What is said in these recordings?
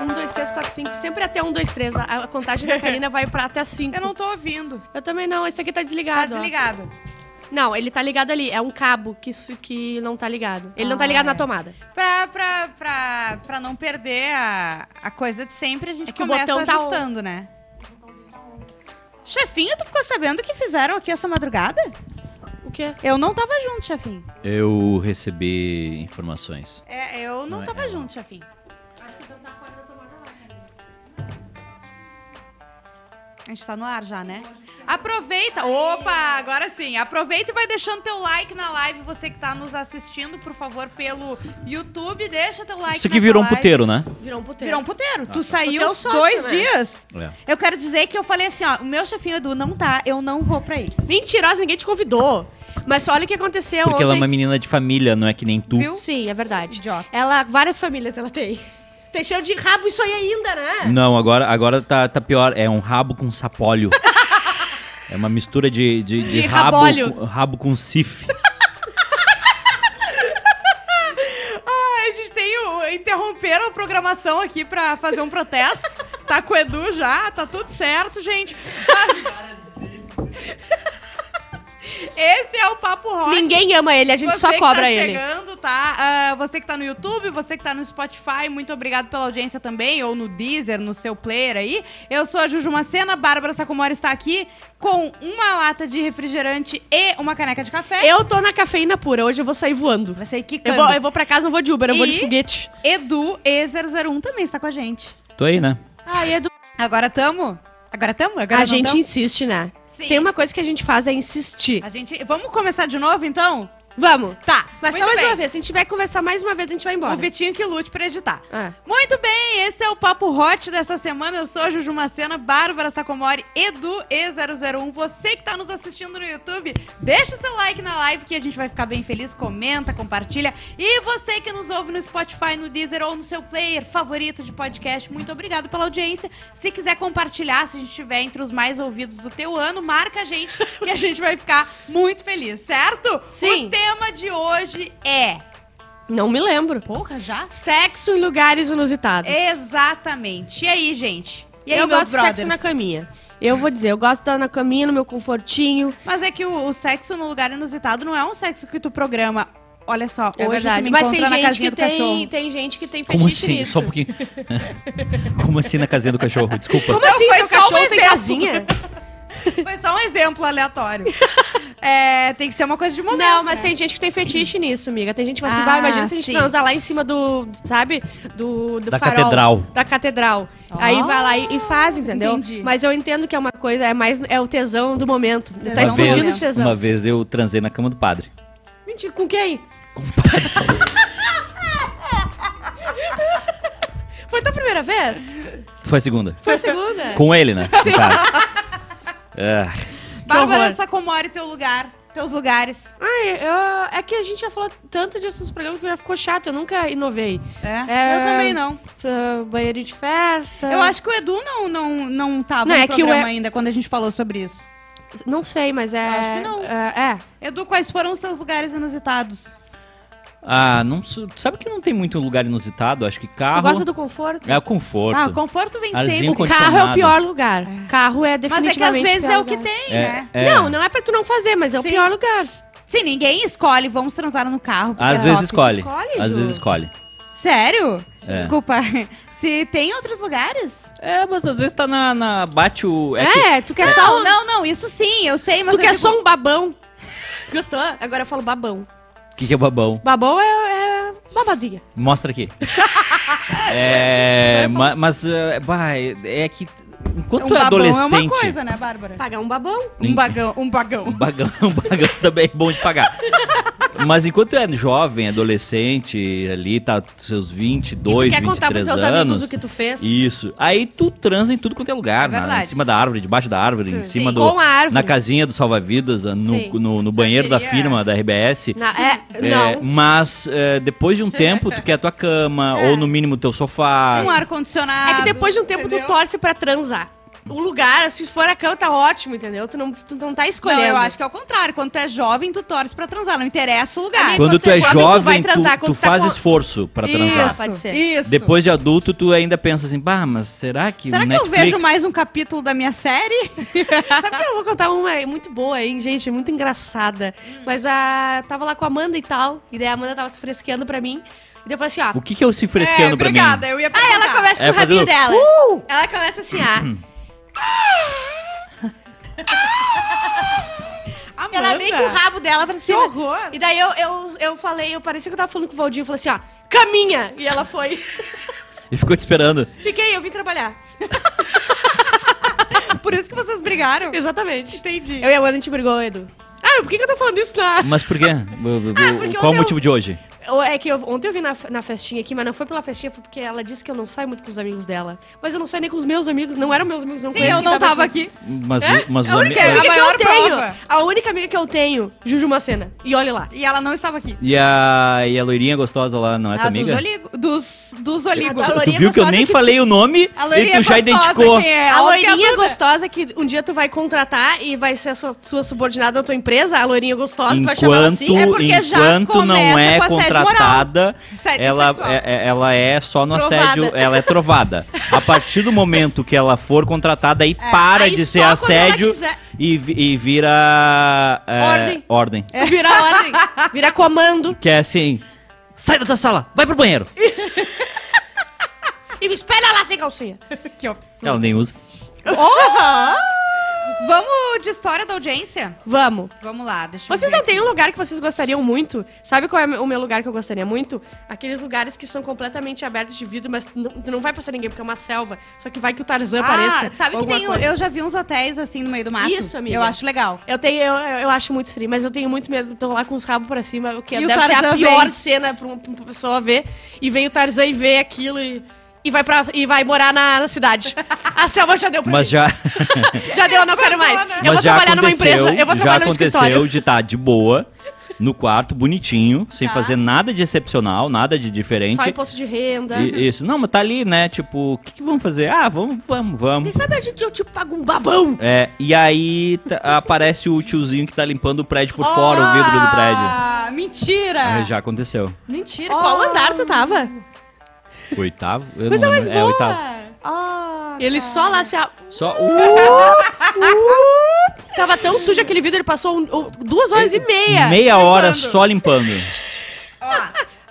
Um, dois, três, quatro, cinco. Sempre até um, dois, três. A, a contagem da Karina vai pra até cinco. Eu não tô ouvindo. Eu também não. Esse aqui tá Tá desligado. ó. desligado. Não, ele tá ligado ali. É um cabo que, isso- que não tá ligado. Ele não tá Ah, ligado é. na tomada. Pra, pra, pra, pra não perder a, a coisa de sempre, a gente É que o começa botão tá ajustando, né? Chefinho, tu ficou sabendo o que fizeram aqui essa madrugada? O quê? Eu não tava junto, chefinho. Eu recebi informações. É, eu não, Não é- tava é. junto, chefinho. A gente tá no ar já, né? Aproveita. Opa, agora sim. Aproveita e vai deixando teu like na live. Você que tá nos assistindo, por favor, pelo YouTube, deixa teu like Isso aqui virou um live. puteiro, né? Virou um puteiro. Virou um puteiro. tu tá. saiu sócio, dois né? dias. É. Eu quero dizer que eu falei assim, ó, o meu chefinho Edu não tá, eu não vou pra aí. Mentirosa, ninguém te convidou. Mas olha o que aconteceu Porque ontem. ela é uma menina de família, não é que nem tu. Viu? Sim, é verdade. Idiota. Ela, várias famílias ela tem. Tem cheiro de rabo isso aí ainda, né? Não, agora, agora tá, tá pior. É um rabo com sapólio. é uma mistura de, de, de De rabo, com- rabo com sif. Ah, a gente tem o. Interromperam a programação aqui pra fazer um protesto. tá com o Edu já, tá tudo certo, gente. Esse é o Papo Hot. Ninguém ama ele, a gente você só que cobra tá ele. chegando, tá? Ah, você que tá no YouTube, você que tá no Spotify, muito obrigado pela audiência também, ou no Deezer, no seu player aí. Eu sou a Juju Macena, Bárbara Sacomori está aqui com uma lata de refrigerante e uma caneca de café. Eu tô na cafeína pura, hoje eu vou sair voando. Vai sair Eu quicando. vou, eu vou pra casa, não vou de Uber, eu vou de E- foguete. Edu E001 também está com a gente. Tô aí, né? Ai, Edu. Agora tamo? Agora tamo? Agora A não gente tamo? insiste, né? Sim. Tem uma coisa que a gente faz é insistir. A gente... Vamos começar de novo, então? Vamos. Tá, Mas só mais bem. uma vez. Se a gente tiver que conversar mais uma vez, a gente vai embora. O Vitinho que lute pra editar. Ah. Muito bem, esse é o Papo Hot dessa semana. Eu sou a Juju Macena, Bárbara Sacomori, Edu E001. Você que tá nos assistindo no YouTube, deixa seu like na live que a gente vai ficar bem feliz. Comenta, compartilha. E você que nos ouve no Spotify, no Deezer ou no seu player favorito de podcast, muito obrigado pela audiência. Se quiser compartilhar, se a gente estiver entre os mais ouvidos do teu ano, marca a gente que a gente vai ficar muito feliz, certo? Sim. O tema de hoje é... Não me lembro. Porra, já? Sexo em lugares inusitados. Exatamente. E aí, gente? E aí, eu gosto de brothers? sexo na caminha. Eu vou dizer, eu gosto de estar na caminha, no meu confortinho. Mas é que o, o sexo no lugar inusitado não é um sexo que tu programa. Olha só, É hoje verdade. tu me Mas tem encontra na gente, casinha que do cachorro. tem, tem gente que tem Como fetiche assim? nisso. Só um pouquinho. Como assim na casinha do cachorro? Desculpa. Como assim? foi Teu só um cachorro tem exemplo. casinha? Foi só um exemplo aleatório. é, tem que ser uma coisa de momento. Não, mas né? tem gente que tem fetiche nisso, amiga. Tem gente que fala assim, Ah, vai, imagina se a gente sim. transar lá em cima do, sabe? Do, do Da farol. catedral. Da catedral. Aí vai lá e, e faz, entendeu? Entendi. Mas eu entendo que é uma coisa, é mais é o tesão do momento. tá Tesão do explodindo o tesão. uma vez eu transei na cama do padre. Mentira, com quem? Foi tua primeira vez? Foi a segunda. Foi a segunda? Com ele, né? No caso. Ah, Bárbara. Sacomori, teu lugar, teus lugares. Ai, eu- é que a gente já falou tanto disso nos programas que já ficou chato. Eu nunca inovei. É? É. Eu também não. Uh, banheiro de festa. Eu acho que o Edu não, não, não tava Não, no é que o programa E- ainda quando a gente falou sobre isso. Não sei, mas é. Acho que não. É. é. Edu, quais foram os teus lugares inusitados? Ah, não sabe que não tem muito lugar inusitado? Acho que carro Tu gosta do conforto? é o conforto. Ah, o conforto vem sempre. O carro é o pior lugar. Carro é Mas é que às definitivamente vezes pior é o que lugar. tem, É, né? é. Não, não é pra tu não fazer, mas é o Sim. pior lugar. Sim, ninguém escolhe, vamos transar no carro. Às é vezes top. escolhe. Escolhe, Às vezes escolhe. Sério? É. Desculpa. Se tem outros lugares? É, mas às vezes tá na. na- bate o. É, que- tu quer não, só um, não, não, isso sim, eu sei, mas tu eu quer digo- só um babão. Gostou? Agora eu falo babão. O que, que é babão? Babão é, é babadinha. Mostra aqui. é. Agora ma- mas. é, bah, é é que. Enquanto um tu é babão adolescente. é uma coisa, né, Bárbara? Pagar um babão. Um bagão, um bagão. Um bagão, um bagão também é bom de pagar. Mas enquanto é jovem, adolescente, ali tá seus 22, tu quer contar pros 23 seus anos. amigos o que tu fez? Isso. Aí tu transa em tudo quanto é lugar, É na- em cima da árvore, debaixo da árvore, em Sim. cima do Com a árvore. na casinha do salva-vidas, no, Sim. no, no banheiro da firma da RBS. Na- é, É, não. mas é, depois de um tempo, tu quer a tua cama, ou no mínimo teu sofá. Um ar-condicionado. É que depois de um tempo entendeu? tu torce pra transar. O lugar, se for a cama, tá ótimo, entendeu? Tu não, tu não tá escolhendo. Não, eu acho que é o contrário. Quando tu é jovem, tu torce pra transar. Não interessa o lugar. Quando tu é jovem, tu jovem, vai tu, transar. tu Quando tu tá faz com- esforço pra transar. Isso, Pode ser. isso. Depois de adulto, tu ainda pensa assim, bah, mas será que Será o que eu Netflix... vejo mais um capítulo da minha série? Sabe que eu vou contar uma muito boa, hein, gente? Muito engraçada. Mas a. Tava lá com a Amanda e tal. E daí a Amanda tava se fresqueando pra mim. E daí eu falei assim, ó. O que que eu se fresqueando é, pra mim? obrigada, eu ia Ah, perguntar. ela começa É, com o rabinho fazendo- dela. Uh! Ela começa assim, ah. Amanda. Ela vem com o rabo dela pra Que cima. horror. E daí eu, eu, eu falei, eu parecia que eu tava falando com o Valdir. Eu falei assim, ó, caminha! E ela foi. E ficou te esperando. Fiquei, eu vim trabalhar. Por isso que vocês brigaram. Exatamente. Entendi. Eu e a Amanda, a gente brigou, Edu. Ah, por que, que eu tô falando isso na... Mas por quê? Ah, Qual o eu- motivo de hoje? É que eu- ontem eu vi na, na festinha aqui, mas não foi pela festinha, foi porque ela disse que eu não saio muito com os amigos dela. Mas eu não saio nem com os meus amigos, não eram meus amigos, não Sim, eu não tava aqui. Mas, É? mas os a única amigos... amiga A que maior eu tenho, prova. a única amiga que eu tenho, Juju Macena. E olha lá. E ela não estava aqui. E a, e a loirinha gostosa lá, não é tua Ah, amiga? dos, oligo, dos, dos oligos. A Tu viu que eu nem que- falei o nome A e tu já identificou. é? a é loirinha gostosa que um dia tu vai contratar e vai ser a sua, sua subordinada na tua empresa, a loirinha gostosa, tu vai chamar ela Enquanto, assim. É porque já enquanto não começa é com contratada, Assédio ela é, é- ela é só no Trovada. assédio, ela é trovada. A partir do momento que ela for contratada, aí para aí de ser assédio e, e vira é, Ordem. ordem. Vira ordem, vira comando. Que é assim, sai da tua sala, vai pro banheiro. E me espelha lá sem calcinha. Que absurdo. Ela nem usa. Vamos de história da audiência? Vamos. Vamos lá, deixa eu Vocês ver não aqui. têm um lugar que vocês gostariam muito? Sabe qual é o meu lugar que eu gostaria muito? Aqueles lugares que são completamente abertos de vidro, mas não, não vai passar ninguém, porque é uma selva. Só que vai que o Tarzan apareça. Ah, sabe que tem, coisa. eu já vi uns hotéis assim no meio do mato. Isso, amiga. Eu acho legal. Eu tenho, eu, eu acho muito frio, mas eu tenho muito medo de tô lá com os rabos pra cima, o que E o deve ser a pior vem. cena pra uma pessoa ver. E vem o Tarzan e vê aquilo e, e, vai, pra, e vai morar na, na cidade. A selva já deu pra Mas mim. já, Já deu, eu não quero mais. Eu vou já trabalhar numa aconteceu, empresa. Eu vou já trabalhar no aconteceu escritório. de estar de boa no quarto, bonitinho, sem Tá. fazer nada de excepcional, nada de diferente. Só imposto de renda. E- isso. Não, mas tá ali, né? Tipo, o que, que vamos fazer? Ah, vamos, vamos, Quem vamos. sabe a gente eu te pago um babão? É, e aí tá- aparece o tiozinho que tá limpando o prédio por fora, o vidro do prédio. Ah, mentira! É, já aconteceu. Mentira, qual andar tu tava? Oitavo? Eu Coisa não mais lembro. É, oitavo. Ah, Ele só lá se. a- Só Tava tão sujo aquele vidro, ele passou um- um- duas horas e meia. meia hora limpando. só limpando. Ó,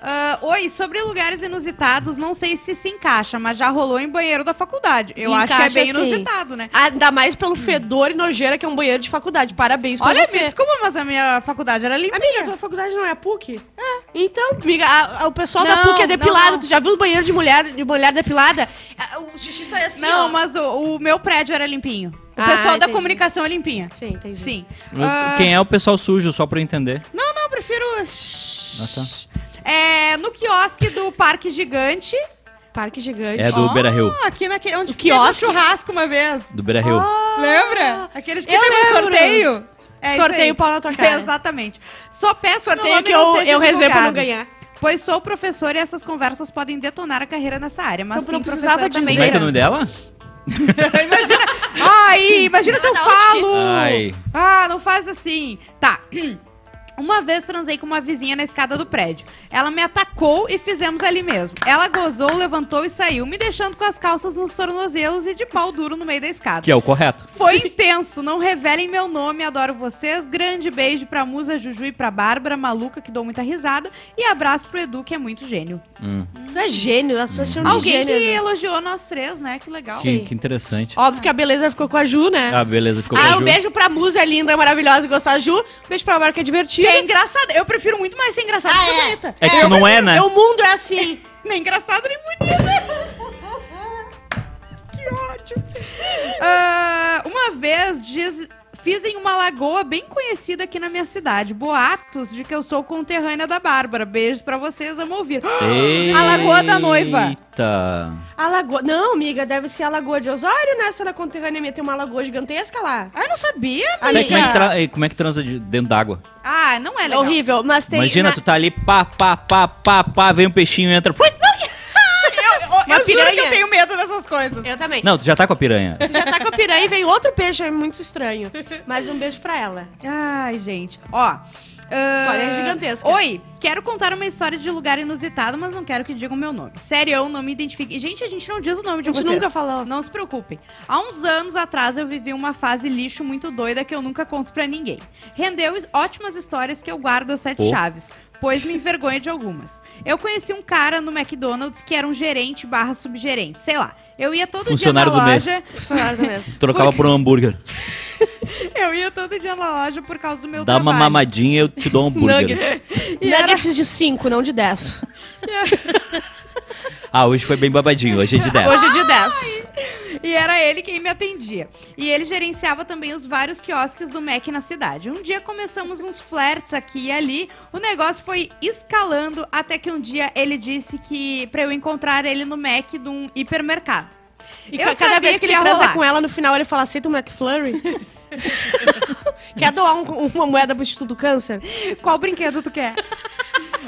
ah, oi, sobre lugares inusitados, não sei se se encaixa, mas já rolou em banheiro da faculdade. Eu acho que é Encaixa, bem sim. inusitado, né? Ainda mais pelo fedor e nojeira que é um banheiro de faculdade. Parabéns pra Olha, você. me desculpa, mas a minha faculdade era limpa. Amiga, tua faculdade não é a PUC? É. Então, amiga, a- a- o pessoal da Não, PUC é depilado. não, não. Tu já viu o banheiro de mulher, de mulher depilada? Ah, O xixi sai assim, Não, ó. mas o, o meu prédio era limpinho. O Ah, pessoal da entendi. comunicação é limpinha. Sim, entendi. Sim. Ah, Quem é o pessoal sujo, só pra eu entender? Não, não, eu prefiro. tá. É, no quiosque do Parque Gigante. Parque gigante. É do Ó, Beira Rio. Aqui naquele, onde O teve um quiosque? churrasco uma vez. Do Beira Rio. Lembra? Aqueles que um lembro. sorteio. É Sorteio pau na tua cara. Exatamente. Só peço Sorteio que que eu, eu reservo pra não ganhar. Pois sou professor e essas conversas podem detonar a carreira nessa área. Mas Então sim, não precisava também. Como é que é o nome criança. dela? imagina. Ai, imagina se eu falo. Ai. Ah, não faz assim. Tá. Uma vez transei com uma vizinha na escada do prédio. Ela me atacou e fizemos ali mesmo. Ela gozou, levantou e saiu, me deixando com as calças nos tornozelos e de pau duro no meio da escada. Que é o correto. Foi intenso, não revelem meu nome, adoro vocês. Grande beijo pra Musa Juju e pra Bárbara, maluca, que dou muita risada. E abraço pro Edu, que é muito gênio. Hum. Tu é gênio, as pessoas chamam de Alguém gênio. que né? elogiou nós três, né? Que legal. Sim, Sim. que interessante. Óbvio que a beleza ficou com a Ju, né? Ah, beleza, ficou com Ah, a um beijo pra musa linda, maravilhosa e gostosa Ju. Um beijo pra Bárbara que é Que é engraçada. Eu prefiro muito mais ser engraçada Ah, que é. bonita. É que não é, né? O mundo é assim. Nem engraçado, nem bonita. Fiz em uma lagoa bem conhecida aqui na minha cidade. Boatos de que eu sou conterrânea da Bárbara. Beijos pra vocês, amo ouvir. A Lagoa da Noiva. Eita. A lagoa. Não, amiga, deve ser a Lagoa de Osório, né? Se ela é conterrânea minha, tem uma lagoa gigantesca lá. Ah, eu não sabia, é, amiga. como é que tra- como é que transa de- dentro d'água? Ah, não é É legal. horrível, mas tem. Imagina, na- tu tá ali, pá, pá, pá, pá, pá, vem um peixinho e entra. Eu, eu juro que eu piranha. tenho medo dessas coisas. Eu também. Não, tu já tá com a piranha. Você já tá com a piranha e vem outro peixe, é muito estranho. Mas um beijo pra ela. Ai, gente. Ó. ah, História gigantesca. Oi, quero contar uma história de lugar inusitado, mas não quero que digam meu nome. Sério, eu não me identifique. E, Gente, a gente não diz o nome de A gente vocês. nunca falou. Não se preocupem. Há uns anos atrás eu vivi uma fase lixo muito doida que eu nunca conto pra ninguém. Rendeu ótimas histórias que eu guardo as sete Oh. chaves, pois me envergonho de algumas. Eu conheci um cara no McDonald's que era um gerente barra subgerente, sei lá. Eu ia todo Funcionário dia do na mês. loja. Funcionário do mês. Trocava por um hambúrguer. Eu ia todo dia na loja por causa do meu Dá uma trabalho. mamadinha eu te dou um hambúrguer. Nuggets. E era- Nuggets de 5, não de 10. Ah, hoje foi bem babadinho, hoje é de 10. Hoje é de 10. E era ele quem me atendia. E ele gerenciava também os vários quiosques do Mac na cidade. Um dia começamos uns flertes aqui e ali. O negócio foi escalando até que um dia ele disse que pra eu encontrar ele no Mac de um hipermercado. E Eu ca- cada vez que ele ia transa rolar. com ela, no final ele fala, aceita um McFlurry? Quer doar um- uma moeda pro Instituto do Câncer? Qual brinquedo tu quer?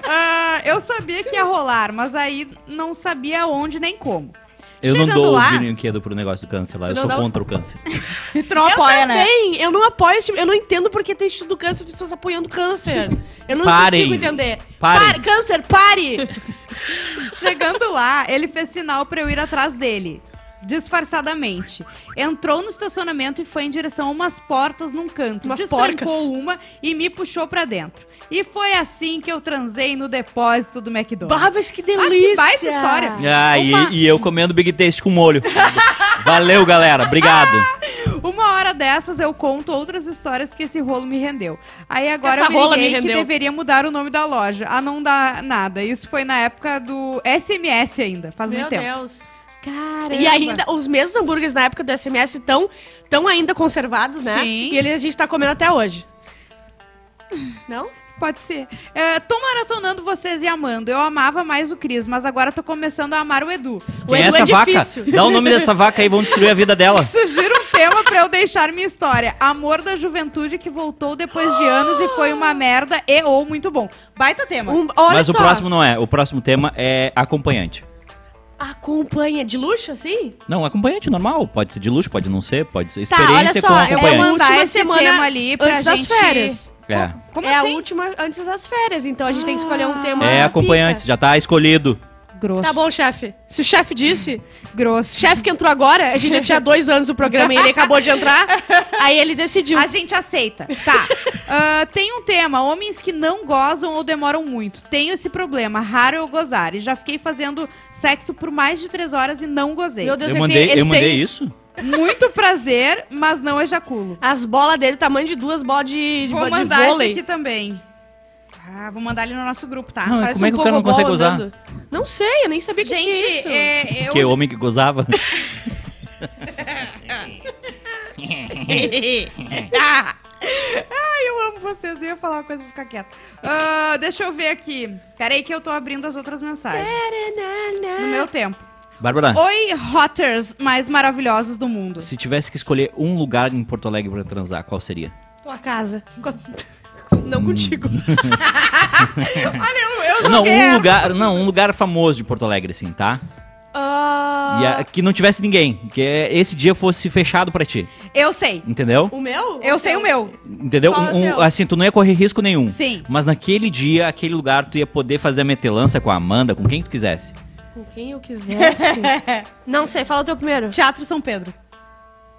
Ah, eu sabia que ia rolar, mas aí não sabia onde nem como. Eu não Chegando dou lá- o brinquedo pro negócio do câncer lá, eu não sou dá- contra o câncer. Tu não apoia, né? Também, eu não apoio esse tipo, eu não entendo porque tem Instituto do Câncer as pessoas apoiando câncer. Eu não Parem. consigo entender. Parem. Pare, câncer, pare! Chegando lá, ele fez sinal pra eu ir atrás dele. Disfarçadamente. Entrou no estacionamento e foi em direção a umas portas num canto. Umas porcas. uma e me puxou pra dentro. E foi assim que eu transei no depósito do McDonald's. Babas, que Ah, que delícia! baita história. Ah, e- Uma- e, eu comendo Big Taste com molho. Valeu, galera. Obrigado. Uma hora dessas eu conto outras histórias que esse rolo me rendeu. Aí agora Essa eu me rola me liguei que rendeu. deveria mudar o nome da loja. A não dar nada. Isso foi na época do SMS ainda, faz Meu muito tempo. Deus. Caramba. E ainda, os mesmos hambúrgueres na época do SMS estão tão ainda conservados, né? Sim. E ele, a gente tá comendo até hoje. Não? Pode ser. É, tô maratonando vocês e amando. Eu amava mais o Cris, mas agora tô começando a amar o Edu. O Quem é Edu essa é vaca? difícil. Dá o nome dessa vaca aí, vamos destruir a vida dela. Sugiro um tema pra eu deixar minha história. Amor da juventude que voltou depois de anos e foi uma merda e ou muito bom. Baita tema. Um- olha Mas só. o próximo não é. O próximo tema é acompanhante. Acompanha de luxo, assim? Não, acompanhante normal. Pode ser de luxo, pode não ser, pode ser Tá, olha experiência só, com eu vou Eu vou acompanhante. mandar Última esse semana tema ali pra antes das gente... férias. É. Como é assim? a última antes das férias, então a gente tem que escolher um tema. É acompanhante, pica. já tá escolhido. Grosso. Tá bom, chefe. Se o chefe disse, Grosso. chefe que entrou agora, a gente já tinha dois anos o programa e ele acabou de entrar, aí ele decidiu. A gente aceita. Tá. Ah, tem um tema: homens que não gozam ou demoram muito. Tenho esse problema, raro eu gozar. E já fiquei fazendo sexo por mais de três horas e não gozei. Meu Deus, Eu ele mandei, tem, ele eu mandei tem isso? Muito prazer, mas não ejaculo. as bolas dele, tamanho de duas bolas de, de, Vou de mandar vôlei. aqui também. Ah, vou mandar ele no nosso grupo, tá? Não, como é um que o cara não consegue usar? andando. Não sei, eu nem sabia que Gente, tinha isso. é, eu... Que homem que gozava. Ah! Ai, eu amo vocês. Eu ia falar uma coisa, vou ficar quieta. Ah, deixa eu ver aqui. Peraí que eu tô abrindo as outras mensagens. No meu tempo. Bárbara, Oi, Hotters mais maravilhosos do mundo. se tivesse que escolher um lugar em Porto Alegre pra transar, qual seria? Tua casa. Não contigo. Olha, eu, eu Não, um lugar, não, um lugar famoso de Porto Alegre, assim, tá? Ah, E a- que não tivesse ninguém, que esse dia fosse fechado pra ti, Eu sei. entendeu? O meu? Eu sei o meu. Entendeu? Qual é o Um- um- teu? assim, tu não ia correr risco nenhum. Sim. Mas naquele dia, aquele lugar, tu ia poder fazer a metelança com a Amanda, com quem tu quisesse. Com quem eu quisesse. não sei, fala o teu primeiro. Teatro São Pedro.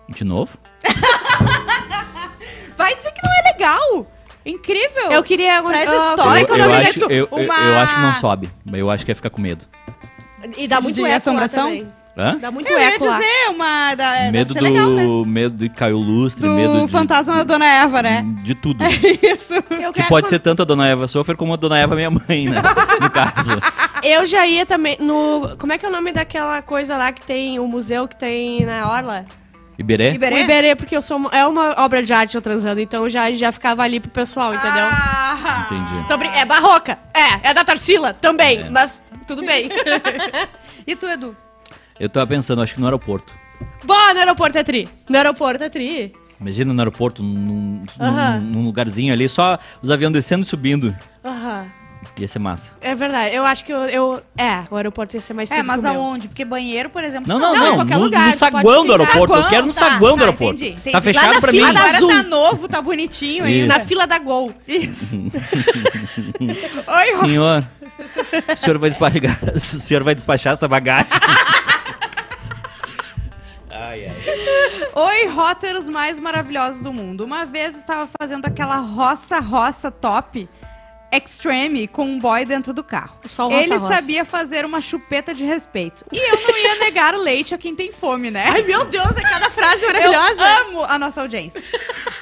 De novo? Vai dizer que não é legal. Incrível. Eu queria... Prédio ah, histórico, eu, eu eu não acho, eu, eu- Uma- eu acho que não sobe. Eu acho que ia ficar com medo. E dá muito De eco lá assombração? também. Hã? Dá muito Eu ia eco lá. dizer uma... Da, medo do. legal, né? Medo de cair o lustre, Do medo fantasma da Dona Eva, né? De tudo. Isso. Eu, Que pode con- ser tanto a dona Eva Sofer como a dona Eva minha mãe, né? No caso. Eu já ia também no... Como é que é o nome daquela coisa lá que tem... O museu que tem na Orla? Iberê? Iberê? O Iberê, porque eu sou uma- é uma obra de arte eu transando, então já, já ficava ali pro pessoal, entendeu? Ah. Entendi. Tô brin- é barroca, é, é da Tarsila também, É. mas tudo bem. E tu, Edu? Eu tava pensando, acho que no aeroporto. Bom, no aeroporto é tri. No aeroporto é tri. Imagina no aeroporto, num, num- Aham. num lugarzinho ali, só os aviões descendo e subindo. Aham. Ia ser massa. É verdade. Eu acho que eu, eu- É, o aeroporto ia ser mais É, mas aonde? Porque banheiro, por exemplo. Não, não, não, em não. qualquer no, lugar, no tu saguão pode do aeroporto. eu quero no tá, saguão do tá, aeroporto. entendi, entendi. Tá fechado na pra fila mim. da Agora Azul. tá novo, tá bonitinho ainda. Na fila da Gol. Isso. Oi, Ro- Senhor, o senhor vai despachar, o senhor vai despachar essa bagagem. ai, ai. Oi, róteros mais maravilhosos do mundo. Uma vez estava fazendo aquela roça-roça top extreme com um boy dentro do carro. Só o Ele roça-roça. sabia fazer uma chupeta de respeito. E eu não ia negar leite a quem tem fome, né? Ai, meu Deus, é cada frase Eu maravilhosa. amo a nossa audiência.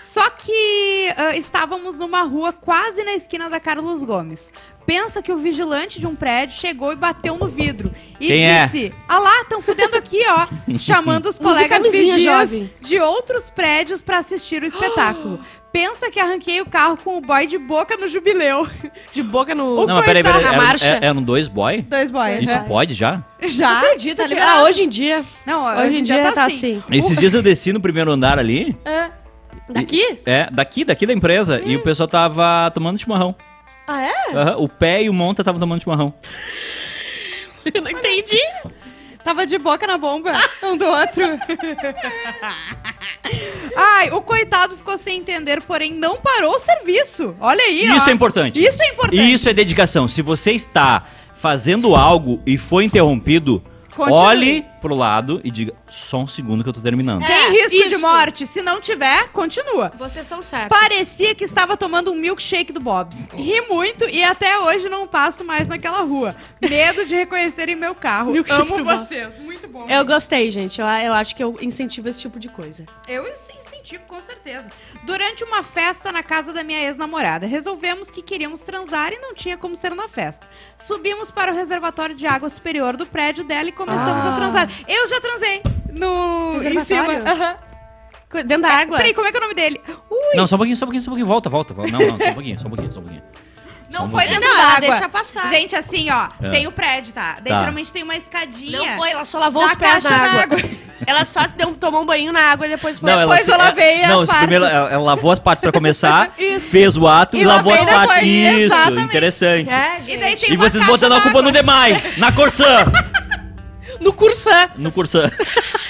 Só que ah, estávamos numa rua quase na esquina da Carlos Gomes. Pensa que o vigilante de um prédio chegou e bateu no vidro. E Quem é? disse: Ah lá, estão fudendo aqui, ó. chamando os colegas vigias jovem. de outros prédios para assistir o espetáculo. Pensa que arranquei o carro com o boy de boca no jubileu. De boca no... O Não, mas peraí, peraí. Na marcha. é- eram dois boy? Dois boys. Isso né? pode já? Já? Acredita tá que... liberado. Ah, hoje em dia. Não, Hoje, em dia, tá assim. Esses dias eu desci no primeiro andar ali. É. Daqui? É, daqui, daqui da empresa. E o pessoal tava tomando chimarrão. Ah, é? O pé e o monta estavam tomando chimarrão. Eu não entendi. Tava de boca na bomba, um do outro. Ai, o coitado ficou sem entender, porém não parou o serviço. Olha aí, ó. Isso é importante. Isso é importante. Isso é dedicação. Se você está fazendo algo e foi interrompido, Continue. olhe pro lado e diga: só um segundo que eu tô terminando. Tem É, risco de isso. morte. Se não tiver, continua. Vocês estão certos. Parecia que estava tomando um milkshake do Bob's. Ri muito e até hoje não passo mais naquela rua. Medo de reconhecerem meu carro. Milkshake Amo do Bob's. vocês. Muito bom. Eu gostei, gente. Eu, eu acho que eu incentivo esse tipo de coisa. Eu incentivo, com certeza. Durante uma festa na casa da minha ex-namorada, resolvemos que queríamos transar e não tinha como ser na festa. Subimos para o reservatório de água superior do prédio dela e começamos Ah. a transar. Eu já transei no em cima. Dentro da água? Peraí, como é que é o nome dele? Ui, Não, só um pouquinho, só um pouquinho, só um pouquinho. Volta, volta, volta. Não, não, só um pouquinho, só um pouquinho, só um pouquinho. Não foi dentro Não, da ela água. deixa passar. Gente, assim, ó, É. tem o prédio, tá? Daí Tá. geralmente tem uma escadinha. Não foi, ela só lavou Da os pés caixa na da água. Ela só deu, tomou um banho na água e depois foi. Não, ela Depois se- eu lavei Não, as se primeiro partes. ela, ela lavou as partes pra começar, Isso. fez o ato e, E lavou as lavei partes. depois, Isso, exatamente. interessante. É, E gente. daí tem E uma vocês caixa botando a culpa d'água. no Demai, na Corsã, No Cursã. no Corsã.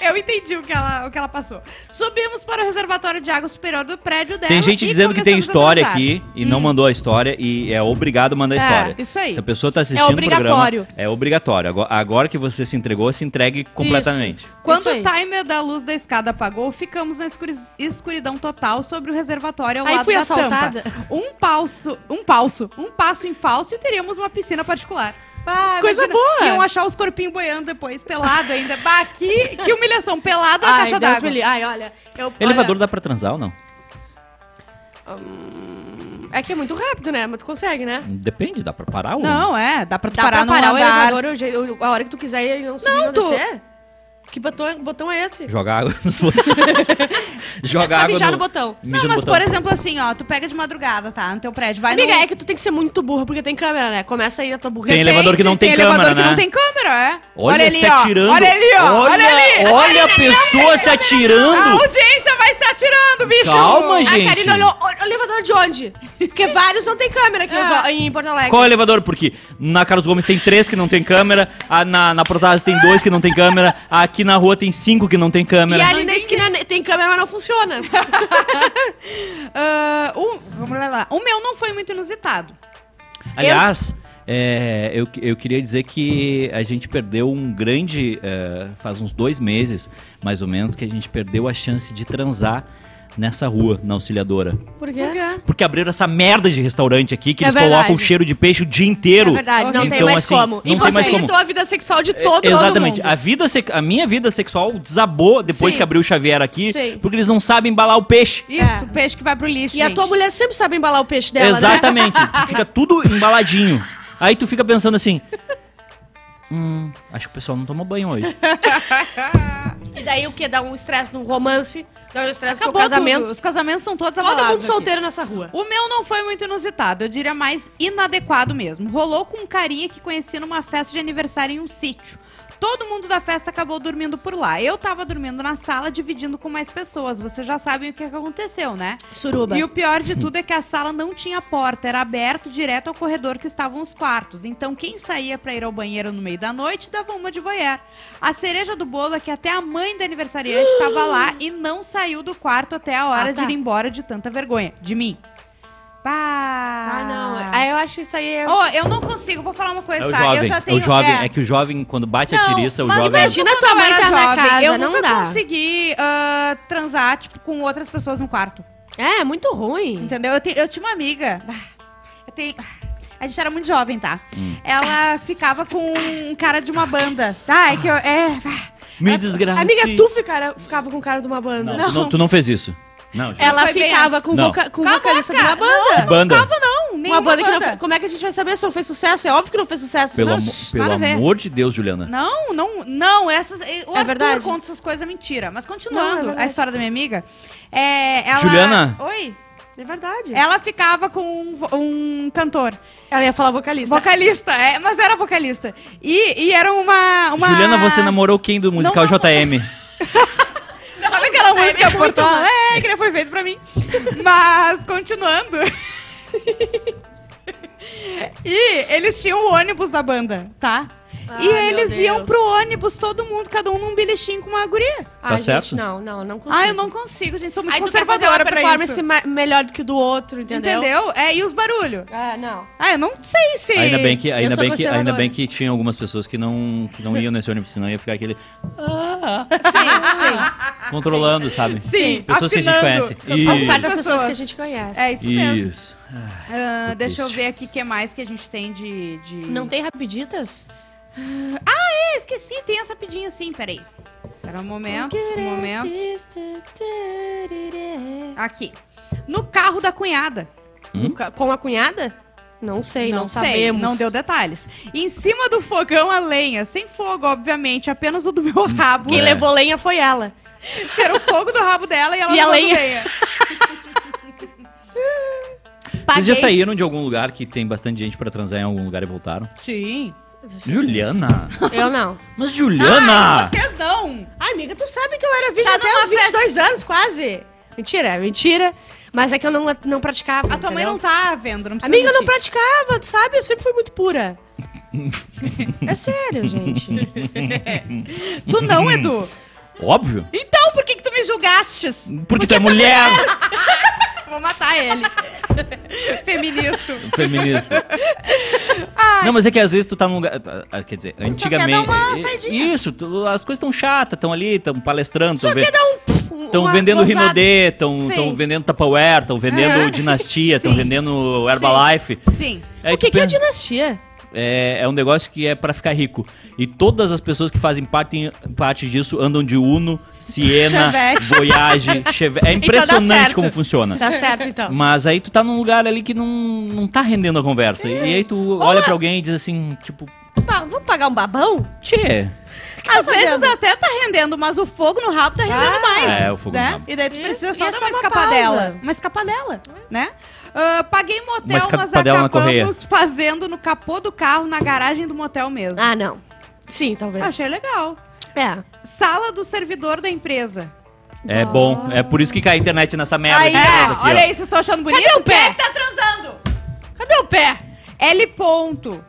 Eu entendi o que, ela, o que ela passou. Subimos para o reservatório de água superior do prédio dela. Tem gente dizendo que tem história aqui e não mandou a história e é obrigado a mandar a É, história. Isso aí. Se a pessoa tá assistindo É obrigatório. o programa, é obrigatório. Agora, agora que você se entregou, se entregue completamente. Quando Isso o timer da luz da escada apagou, ficamos na escuri- escuridão total sobre o reservatório ao Aí lado fui da assaltada. tampa. Um passo, um passo, um passo em falso e teríamos uma piscina particular. Ah, Coisa imagina, boa. Iam achar os corpinhos boiando depois, pelado ainda. Bah, que, que humilhação, pelado na Ai, caixa Deus d'água. me livre. Ai, olha. Eu, Elevador olha, dá pra transar ou não? É que é muito rápido, né? Mas tu consegue, né? Depende, dá pra parar ou Não, é, dá pra tu Dá parar pra no parar o andar. elevador o je- o- a hora que tu quiser e ele não subir Não, não, tu- descer? Que botão, botão é esse? Jogar água nos botões. Jogar é só água mijar no... no botão. mija Não, mas botão. por exemplo assim, ó, tu pega de madrugada, tá? No teu prédio, vai Amiga, no... é que tu tem que ser muito burra, porque tem câmera, né? Começa aí a tua burrice. Tem elevador que não tem elevador câmera, que né? não tem câmera, é. Olha, ali, se ó. atirando. Olha ali, ó. Olha, ali. Olha a pessoa se A atirando. audiência vai se atirando, bicho. Calma, A gente. Karina olhou, o elevador de onde? Porque vários não tem câmera aqui Ah. em Porto Alegre. Qual é o elevador? Porque na Carlos Gomes tem três que não tem câmera, a- na, na Protásio tem dois que não tem câmera, aqui na rua tem cinco que não tem E câmera. ali na esquina tem câmera, mas não funciona. O, vamos lá. O meu não foi muito inusitado. Aliás, é, eu, eu queria dizer que a gente perdeu um grande. é, faz uns dois meses, mais ou menos, que a gente perdeu a chance de transar nessa rua, na auxiliadora. Por quê? Por quê? Porque abriram essa merda de restaurante aqui que É eles verdade. colocam cheiro de peixe o dia inteiro. É verdade, não tem Então, mais assim, como. não E tem mais como. possibilitou a vida sexual de todo, É, Exatamente. todo mundo. A, vida a minha vida sexual desabou depois Sim. que abriu o Xavier aqui, Sim. porque eles não sabem embalar o peixe. Isso, É. peixe que vai pro lixo, E a gente. tua mulher sempre sabe embalar o peixe dela, né? Exatamente. Tu fica tudo embaladinho. Aí tu fica pensando assim. Hum, acho que o pessoal não tomou banho hoje. E daí o quê? Dá um estresse num romance, dá um estresse no Acabou casamento. tudo. Os casamentos estão todos Todo abalados mundo aqui. solteiro nessa rua. O meu não foi muito inusitado, eu diria mais inadequado mesmo. Rolou com um carinha que conheci numa festa de aniversário em um sítio. Todo mundo da festa acabou dormindo por lá. Eu tava dormindo na sala, dividindo com mais pessoas. Vocês já sabem o que aconteceu, né? Suruba. E o pior de tudo é que a sala não tinha porta, era aberto direto ao corredor que estavam os quartos. Então quem saía pra ir ao banheiro no meio da noite dava uma de voyeur. A cereja do bolo é que até a mãe da aniversariante estava lá e não saiu do quarto até a hora Ah, tá. de ir embora de tanta vergonha. De mim. Bah. Ah, não. Aí eu acho isso aí. Ô, eu não consigo, vou falar uma coisa, É o tá? jovem. eu já tenho. é o jovem. É. que o jovem, quando bate a Não, tiriça, o jovem. imagina- tua eu mãe tá na jovem, casa, eu não nunca dá. consegui ah, transar, tipo, com outras pessoas no quarto. É, muito ruim. Entendeu? Eu, te- eu tinha uma amiga. Eu tenho. A gente era muito jovem, tá? Hum. Ela ficava com um cara de uma banda. Tá, é que eu. É. Me desgraça. Amiga, tu ficara, ficava com cara de uma banda. Não, Tu, não, tu não fez isso. Não. Ela Foi bem ficava antes. com, Não. voca com o Cala a vocalista de boca, uma banda. banda. Não, Uma nenhuma banda que não fe... Como é que a gente vai saber se não fez sucesso? É óbvio que não fez sucesso. Pelo, Não, amo- shh. pelo nada a ver. amor de Deus, Juliana. Não, não, não. Essas, o É Arthur verdade. conta essas coisas mentira. Mas Não, é continuando verdade. a história da minha amiga. É, ela... Juliana? Oi? É verdade. Ela ficava com um, vo- um cantor. Ela ia falar vocalista. Vocalista, é, mas era vocalista. E, e era uma, uma. Juliana, você namorou quem do musical Não, não. JM? Sabe aquela Tá, música é Alegre? Foi feito pra mim. Mas, continuando. e eles tinham o ônibus da banda, tá? E Ai, meu eles iam pro ônibus, todo mundo, cada um num belichinho com uma guria. Ai, Tá gente, certo? Não, não, não consigo. Ah, eu não consigo, gente. Sou muito Aí tu quer fazer conservadora uma pra performance isso. ma- melhor do que o do outro, entendeu? Entendeu? É, e os barulhos? Ah, não. Ah, eu não sei se. Ainda bem que, ainda sou bem que, ainda conservadora. bem que tinha algumas pessoas que não, que não iam nesse ônibus, senão ia ficar aquele Sim, sim. controlando, sabe? Sim, Pessoas que a gente afinando. conhece. Ao Isso. contrário das pessoas que a gente conhece. É isso mesmo. Isso. Ah, Tô deixa eu triste. ver aqui o que mais que a gente tem de. de... Não tem rapiditas? Ah, esqueci, tem essa rapidinho assim, peraí. Espera um momento, um momento. Aqui. No carro da cunhada. Hum? Ca- Com a cunhada? Não sei, não, sei, sabemos. não deu detalhes. Em cima do fogão a lenha, sem fogo, obviamente, apenas o do meu rabo. Quem É. levou lenha foi ela. Era o fogo do rabo dela e ela E a levando lenha. Vocês já saíram de algum lugar que tem bastante gente pra transar em algum lugar e voltaram? Sim. Juliana! Eu não. Mas Juliana! Ai, vocês não. Ai, amiga, tu sabe que eu era virgem Tá até numa os 22 anos, quase. Mentira, é mentira. Mas é que eu não, não praticava. A tua mãe não tá vendo, não precisa Amiga, eu não mentir. praticava, tu sabe? Eu sempre fui muito pura. é sério, gente. Tu não, Edu. Óbvio! Então, por que que tu me julgastes? Porque tu é mulher! Vou matar ele. Feminista. Feminista. Não, mas é que às vezes tu tá num lugar. ah, Quer dizer, antigamente. dar uma saidinha. Isso, tu- as coisas tão chatas, estão ali, estão palestrando, Só estão quer dar um... uma vendendo gozada. Rinodê, estão vendendo Tupperware, estão vendendo Aham. Dinastia, estão Sim. vendendo Herbalife. Sim. Aí O que, que é pensa- dinastia? É, é um negócio que é pra ficar rico. E todas as pessoas que fazem parte, parte disso andam de Uno, Siena, Chevette. Voyage, Chevette. É dá impressionante certo. como funciona. Tá certo, então. Mas aí tu tá num lugar ali que não, não tá rendendo a conversa. E aí tu olha pra alguém e diz assim, tipo, vamos pagar um babão? tchê, Às tá vezes até tá rendendo, mas o fogo no rabo tá rendendo Ah, mais. é, o fogo no né? rabo. E daí tu Isso, precisa só dar uma uma escapadela. pausa. Uma escapadela, né? Ah, paguei motel, mas correia. acabamos fazendo no capô do carro, na garagem do motel mesmo. Ah, não. Sim, talvez. Achei legal. É. Sala do servidor da empresa. é bom. É por isso que cai a internet nessa merda aí, casa aqui, olha ó. aí, vocês estão achando bonito? Cadê o pé? Quem é que tá transando? Cadê o pé? L ponto.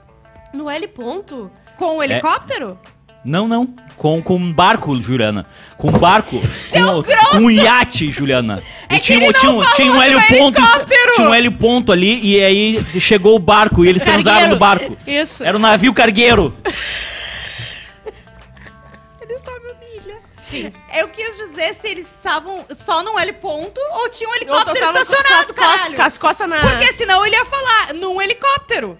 No L ponto? Com o helicóptero? Não, não. Com, com um barco, Juliana. Com um barco. Com, com um iate, Juliana. É E que ele não tinha, um- falou tinha um hélio ponto. helicóptero! Tinha um hélio ponto ali e aí chegou o barco e eles transaram no barco. Isso. Era um navio cargueiro. Ele só me humilha. Sim. Eu quis dizer se eles estavam só num L ponto ou tinha um helicóptero tava com- estacionado, as costas, caralho. com as costas na... Porque senão ele ia falar num helicóptero.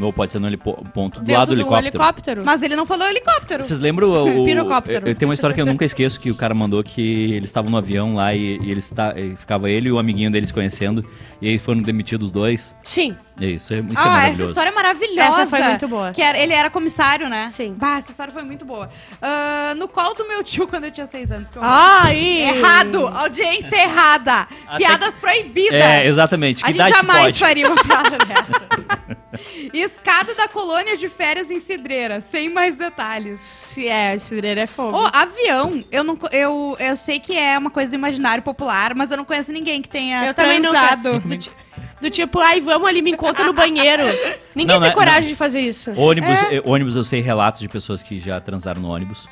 Ou pode ser no helipo- ponto do dentro lado do do helicóptero. helicóptero. Mas ele não falou helicóptero. Vocês lembram o. Pirocóptero. Eu, eu tenho uma história que eu nunca esqueço que o cara mandou que eles estavam no avião lá e, e eles tá, e ficava ele e o amiguinho deles conhecendo. E aí foram demitidos os dois. Sim. É isso, é, isso é ah, essa maravilhoso. história é maravilhosa. Essa foi muito boa. Que era, ele era comissário, né? Sim. Bah, essa história foi muito boa. Ah, no colo do meu tio quando eu tinha seis anos. que eu- Ai! Errado! Audiência errada! Até Piadas proibidas! É, exatamente. A Que gente idade que jamais pode? faria uma piada dessa. Escada da colônia de férias em Cidreira, sem mais detalhes. Se é, cidreira é fogo. Ô, avião, eu não eu, eu sei que é uma coisa do imaginário popular, mas eu não conheço ninguém que tenha eu também não. transado. Do, ti- do tipo, ai, vamos ali, me encontra no banheiro. Ninguém Não, tem não é- coragem de fazer isso. Ônibus, eh, ônibus, eu sei relatos de pessoas que já transaram no ônibus.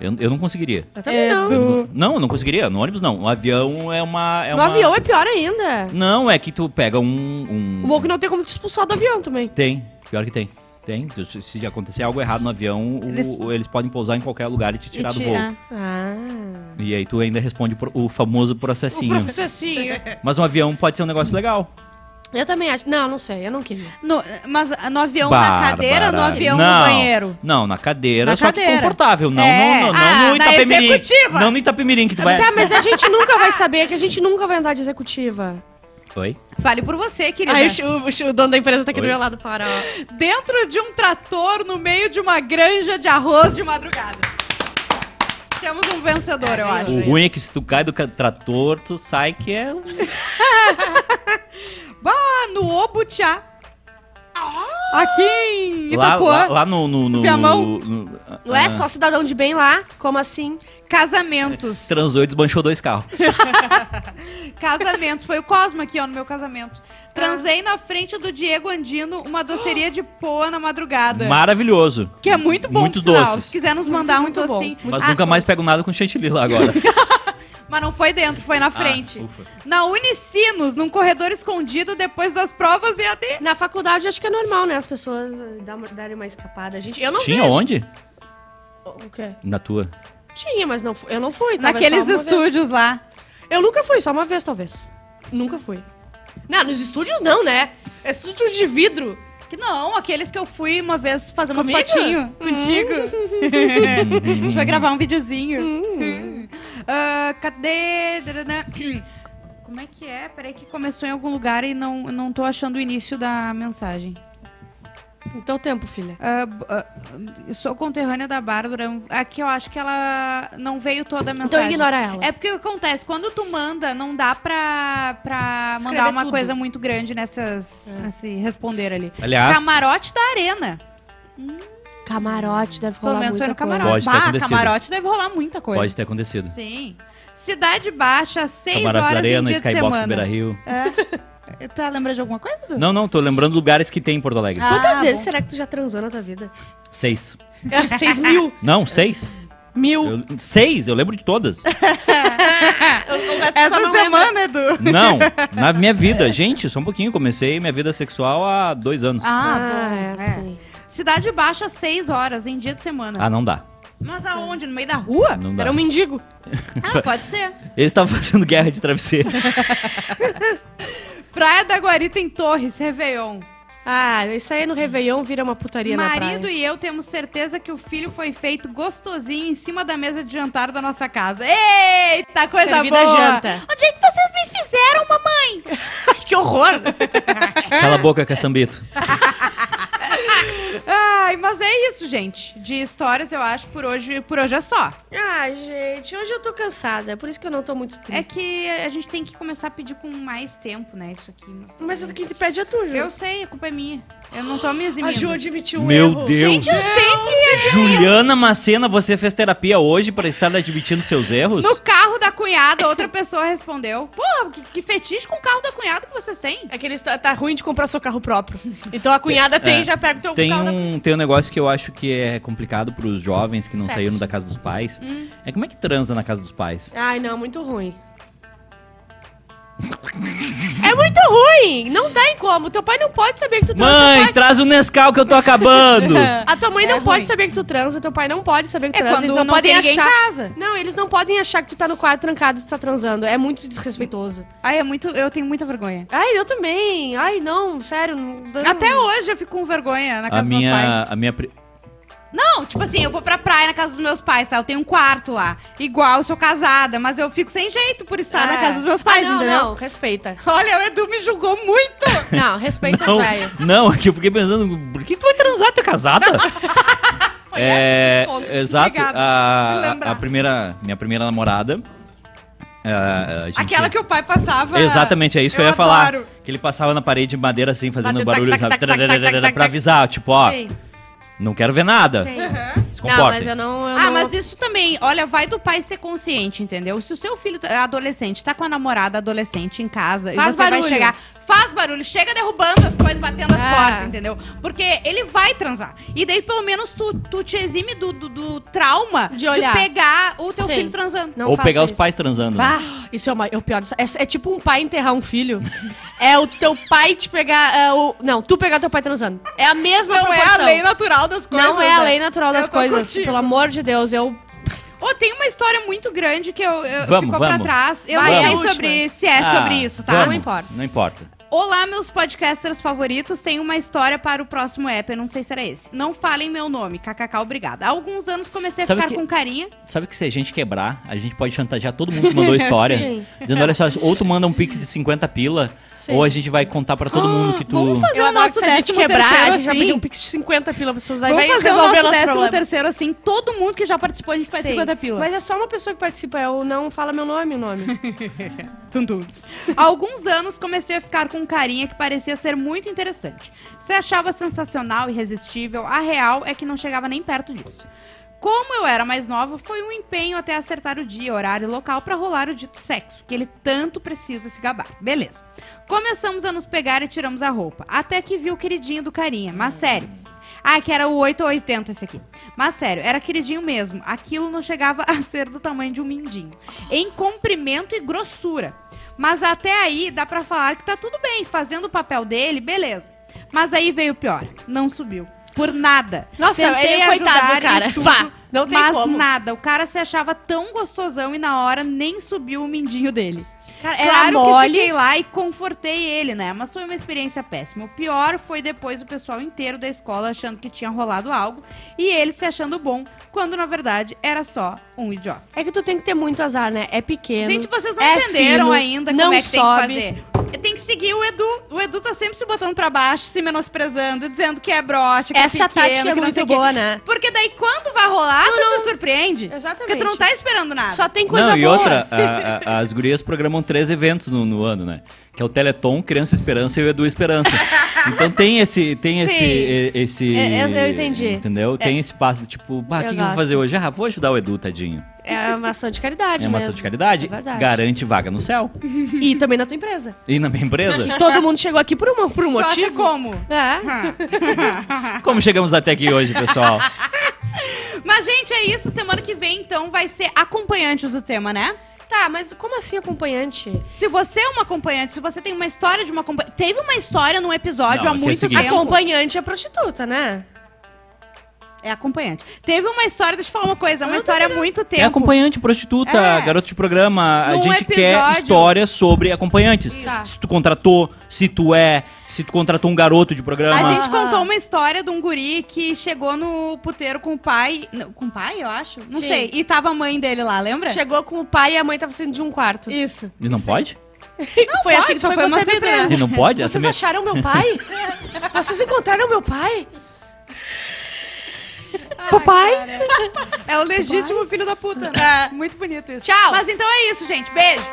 Eu, eu não conseguiria. Eu também não. Edu. Não, eu não conseguiria. No ônibus, não. O avião é uma. É No uma... avião é pior ainda. Não, é que tu pega um. um... O bom que não tem como te expulsar do avião também. Tem. Pior que tem. Tem. Se- Se acontecer algo errado no avião, o- Eles- eles... podem pousar em qualquer lugar e te tirar do voo. ah. Ah. E aí tu ainda responde pro- o famoso O processinho. processinho. Mas um avião pode ser um negócio legal. Eu também acho. Não, não sei, eu não queria. No- mas no avião na Bárbara. cadeira ou no avião Não. no banheiro? Não, na cadeira, Na só que cadeira. confortável. Não, É. no, no, não Ah, no na Itapemirim. executiva. Não no Itapemirim que tu vai... Tá, mas a gente nunca vai saber que a gente nunca vai andar de executiva. Oi? Fale por você, querida. Aí o, o o dono da empresa tá aqui do Oi? meu lado para, ó. Dentro de um trator, no meio de uma granja de arroz de madrugada. Temos um vencedor, eu acho. O ruim é que se tu cai do trator, tu sai que é... um- Ah, no Obutiá. Aqui em Lá, Itapuã. lá, lá no... no, no, Viamão. no- Ué, ah, só cidadão de bem lá? Como assim? Casamentos. Transou e desmanchou dois carros. Casamentos. Foi o Cosmo aqui, ó, no meu casamento. Transei na frente do Diego Andino uma doceria de poa na madrugada. Maravilhoso. Que é muito bom, Muito doces. Se quiser nos mandar Muito, bom. docinhos. Mas Ah, nunca mais pego nada com chantilly lá agora. Mas não foi dentro, foi na frente. Ah, ufa. na Unicinos, num corredor escondido depois das provas EAD. Na faculdade acho que é normal, né? As pessoas eh, dar uma- darem uma escapada. A gente, eu não Tinha vejo. onde? O quê? Na tua. Tinha, mas não, eu não fui. Naqueles só uma vez. estúdios lá. Eu nunca fui, só uma vez, talvez. Nunca fui. Não, nos estúdios não, né? É estúdio de vidro. Que não, aqueles que eu fui uma vez fazer umas Comigo? fotinhos contigo. a gente vai gravar um videozinho. Ah, cadê? Como é que é? Peraí que começou em algum lugar e não, não tô achando o início da mensagem. Então tempo, filha. Ah, eu sou conterrânea da Bárbara. Aqui eu acho que ela não veio toda a Então mensagem. ignora ela. É porque o que acontece? Quando tu manda, não dá pra, pra mandar uma tudo. coisa muito grande nessas, nesse responder ali. Aliás, Camarote da Arena. Camarote deve Pelo rolar menos foi muita no coisa. camarote. Pode ter bah, acontecido. camarote deve rolar muita coisa. pode ter acontecido. Sim. Cidade Baixa, seis Camarote da horas em Arena, dia de Skybox semana. Beira Rio. É. Tá lembrando de alguma coisa, Dudu? Não, não, tô lembrando lugares que tem em Porto Alegre. Ah, Quantas vezes bom. será que tu já transou na tua vida? Seis. Seis mil. Não, seis. Mil. Eu- seis, eu lembro de todas. Essa semana, Edu. Não, na minha vida. Gente, só um pouquinho. Comecei minha vida sexual há dois anos. Ah, Ah, bom. é, é. sim. Cidade Baixa, seis horas em dia de semana. Ah, não dá. Mas aonde? No meio da rua? Não dá. Era um mendigo. Ah, pode ser. Eles estavam fazendo guerra de travesseiro. Praia da Guarita em Torres, Réveillon. Ah, isso aí no Réveillon vira uma putaria na Marido praia. e eu temos certeza que o filho foi feito gostosinho em cima da mesa de jantar da nossa casa. Eita, coisa Servida boa! janta. Onde é que vocês me fizeram, mamãe? Que horror! Cala a boca, caçambito. Ai, mas é isso, gente. De histórias, eu acho, por hoje, por hoje é só. Ai, gente, hoje eu tô cansada. É por isso que eu não tô muito É triste. que a gente tem que começar a pedir com mais tempo, né? Isso aqui. Mas, Mas quem te pede é tu, Ju. eu sei, a culpa é minha. Eu não tô me A eximindo. Ju admitiu o Meu erro. Deus. Gente, eu sempre Juliana Macena, você fez terapia hoje para estar admitindo seus erros? No carro da cunhada, outra pessoa respondeu. Pô, que, que fetiche com o carro da cunhada que vocês têm? É que eles tá, tá ruim de comprar seu carro próprio. Então a cunhada tem, É. já pega o teu Tem carro da- um, tem um negócio que eu acho que é complicado pros jovens que não Sexo. saíram da casa dos pais. Hum. É como é que transa na casa dos pais? Ai, não, muito ruim. É muito ruim! Não tem como. Teu pai não pode saber que tu transa. Mãe, pai... traz o Nescau que eu tô acabando! A tua mãe É não ruim. pode saber que tu transa, teu pai não pode saber que tu É transa. quando Eles não, não, podem achar. em casa. Não, eles não podem achar que tu tá no quarto trancado e tu tá transando. É muito desrespeitoso. Ai, é muito. Eu tenho muita vergonha. Ai, eu também. Ai, não, sério. não- Até hoje eu fico com vergonha na casa a dos meus pais. minha, a minha pri- Não, tipo assim, eu vou pra praia na casa dos meus pais, tá? Eu tenho um quarto lá. Igual, eu sou casada, mas eu fico sem jeito por estar na É. casa dos meus pais, ah, não, entendeu? Não, respeita. Olha, o Edu me julgou muito. Não, respeita não, os velhos. não, é que eu fiquei pensando, por que tu vai transar? Tu é casada? Foi é, esse ponto. exato. Obrigada por A, lembrar. a, primeira, minha primeira namorada. ah, a gente- Aquela que o pai passava. Exatamente, é isso que eu, ia falar. adoro. Que ele passava na parede de madeira assim, fazendo Batendo barulho tac, sabe? tac, tac, tac, tac, tac, pra avisar, tipo, ó, Sim, não quero ver nada. sim. Se Não, mas eu não. eu Ah, não- mas isso também, olha, vai do pai ser consciente, entendeu? Se o seu filho é adolescente, tá com a namorada adolescente em casa Faz e você vai barulho. chegar, faz barulho, chega derrubando as coisas, batendo as É. portas, entendeu? Porque ele vai transar. E daí, pelo menos, tu, tu te exime do, do, do trauma De olhar. pegar o teu Sim. filho transando. Não Ou pegar os isso. pais transando. né? Bah, isso é, uma, é o pior. É, é tipo um pai enterrar um filho. é o teu pai te pegar. é o, não, tu pegar teu pai transando. É a mesma Não é a proporção. lei natural das coisas. Não é a né? lei natural das coisas. contigo. Pelo amor de Deus, eu. Ô, tem uma história muito grande que eu, eu Vamos, ficou pra vamos. trás. Eu Vai, não é sei última. sobre se é Ah, sobre isso, tá? vamos. Não importa. Não importa. Olá, meus podcasters favoritos. Tem uma história para o próximo app. Eu não sei se era esse. Não falem meu nome. KKK, obrigada. Há alguns anos comecei a Sabe ficar que- com carinha. Sabe que se a gente quebrar, a gente pode chantagear todo mundo que mandou história. Sim. Dizendo, olha só, ou tu manda um pix de 50 pila, Sim. ou a gente vai contar pra todo mundo que tu... Vamos fazer Eu o nosso que se a gente quebrar, a terceiro gente vai assim. pedir um pix de 50 pila pra pessoas. Daí Vamos vai fazer o resolver nosso nosso décimo problema. terceiro assim. Todo mundo que já participou, a gente pede Sim. 50 pila. Mas é só uma pessoa que participa, eu não fala meu nome, o nome. Tuntuns. Há alguns anos comecei a ficar com um carinha que parecia ser muito interessante. Se achava sensacional e irresistível, a real é que não chegava nem perto disso. Como eu era mais nova, foi um empenho até acertar o dia, horário e local pra rolar o dito sexo, que ele tanto precisa se gabar. Beleza. Começamos a nos pegar e tiramos a roupa, até que vi o queridinho do carinha, mas sério. Ah, que era o 880 esse aqui. Mas sério, era queridinho mesmo. Aquilo não chegava a ser do tamanho de um mindinho. Em comprimento e grossura. Mas até aí dá pra falar que tá tudo bem, fazendo o papel dele, beleza. Mas aí veio o pior, não subiu. Por nada. Nossa, Tentei ele é coitado, em cara. tudo, Vá, não tem mas como. nada. O cara se achava tão gostosão e na hora nem subiu o mindinho dele. Cara, era Claro que mole. fiquei lá e confortei ele, né? Mas foi uma experiência péssima. O pior foi depois o pessoal inteiro da escola achando que tinha rolado algo e ele se achando bom, quando na verdade era só um idiota. É que tu tem que ter muito azar, né? É pequeno. Gente, vocês não é entenderam fino, ainda não como é que sobe. tem que fazer. Tem que seguir o Edu. O Edu tá sempre se botando pra baixo, se menosprezando, dizendo que é broxa, que Essa é pequeno, tática é que não muito boa, né? Porque daí quando vai rolar, tu te surpreende. Exatamente. Porque tu não tá esperando nada. Só tem coisa Não, e boa. outra, a- a- as gurias programam três eventos no, no ano, né? Que é o Teleton, Criança Esperança e o Edu Esperança. então tem esse. Tem esse, Sim. e- esse. É, eu- eu entendi. Entendeu? Tem esse passo do tipo, bah, o que, que eu vou fazer hoje? Ah, vou ajudar o Edu, tadinho. É uma ação de caridade É uma mesmo. ação de caridade, É verdade. garante vaga no céu. E também na tua empresa. E na minha empresa. Todo mundo chegou aqui por, uma, por um Tu acha motivo. como? É. Como chegamos até aqui hoje, pessoal? Mas, gente, é isso. Semana que vem, então, vai ser acompanhantes o tema, né? Tá, mas como assim acompanhante? Se você é uma acompanhante, se você tem uma história de uma acompanhante. Teve uma história num episódio Não, há é o muito seguinte- tempo. Acompanhante é prostituta, né? É acompanhante. Teve uma história, deixa eu falar uma coisa, uma não história há muito tempo. É acompanhante, prostituta, É. garoto de programa. A Num gente quer episódio- histórias sobre acompanhantes. Tá. Se tu contratou, se tu é, se tu contratou um garoto de programa. A gente Aham. contou uma história de um guri que chegou no puteiro com o pai. não, Com o pai, eu acho? Não Sim. sei. E tava a mãe dele lá, lembra? Chegou com o pai e a mãe tava saindo de um quarto. Isso. E não pode? foi assim pode, que só foi, foi uma surpresa. E não pode? Essa Vocês minha- acharam meu pai? Vocês encontraram meu pai? Papai? É o legítimo filho da puta. né? Muito bonito isso. Tchau. Mas então é isso, gente. Beijo.